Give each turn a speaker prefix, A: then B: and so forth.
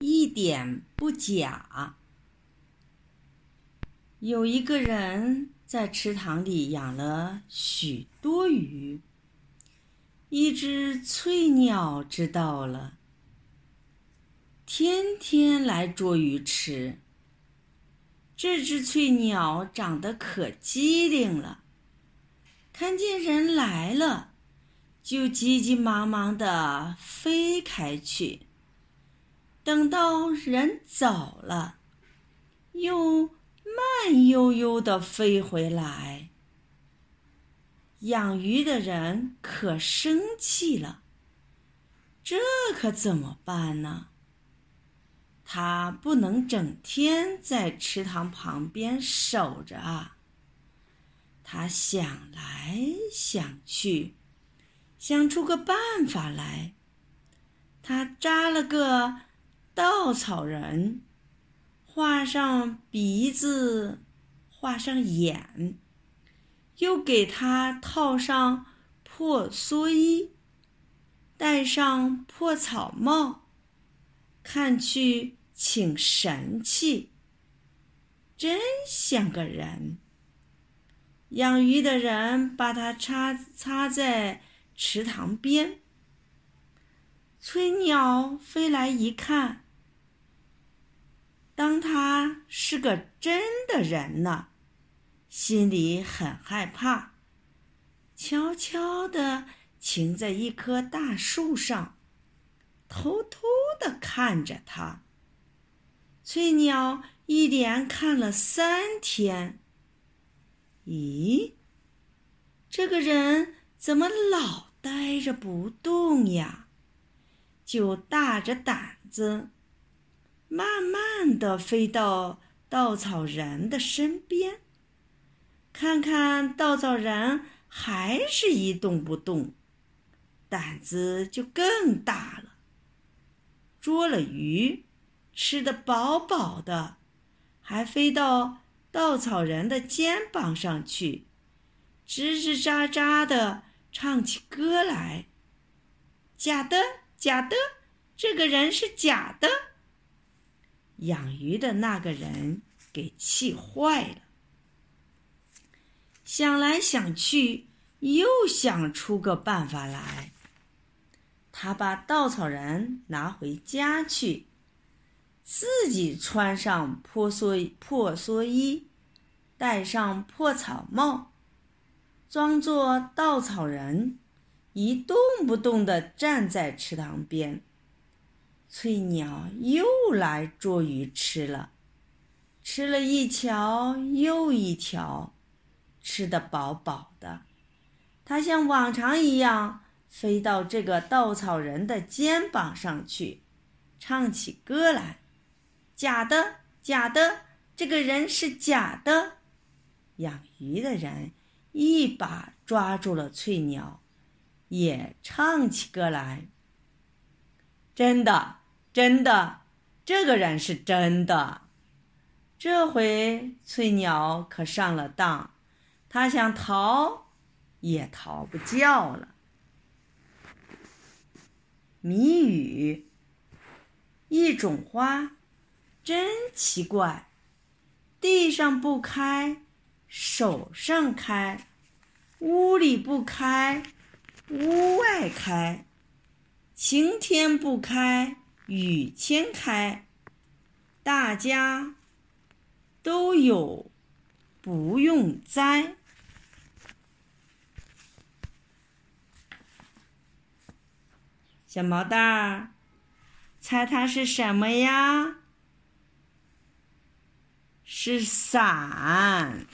A: 一点不假。有一个人在池塘里养了许多鱼，一只翠鸟知道了，天天来捉鱼吃。这只翠鸟长得可机灵了，看见人来了，就急急忙忙地飞开去。等到人走了，又慢悠悠地飞回来。养鱼的人可生气了，这可怎么办呢？他不能整天在池塘旁边守着啊！他想来想去，想出个办法来。他扎了个稻草人，画上鼻子，画上眼，又给他套上破蓑衣，戴上破草帽，看去。请神气，真像个人。养鱼的人把它插插在池塘边。翠鸟飞来一看，当他是个真的人呢，心里很害怕，悄悄地停在一棵大树上，偷偷地看着他。翠鸟一连看了三天。咦，这个人怎么老呆着不动呀？就大着胆子，慢慢的飞到稻草人的身边，看看稻草人还是一动不动，胆子就更大了，捉了鱼。吃得饱饱的，还飞到稻草人的肩膀上去，吱吱喳喳的唱起歌来。假的，假的，这个人是假的。养鱼的那个人给气坏了，想来想去，又想出个办法来。他把稻草人拿回家去。自己穿上破蓑破蓑衣，戴上破草帽，装作稻草人，一动不动地站在池塘边。翠鸟又来捉鱼吃了，吃了一条又一条，吃得饱饱的。它像往常一样飞到这个稻草人的肩膀上去，唱起歌来。假的，假的，这个人是假的。养鱼的人一把抓住了翠鸟，也唱起歌来。真的，真的，这个人是真的。这回翠鸟可上了当，它想逃，也逃不掉了。谜语：一种花。真奇怪，地上不开，手上开；屋里不开，屋外开；晴天不开，雨天开。大家都有，不用栽。小毛蛋儿，猜它是什么呀？是伞。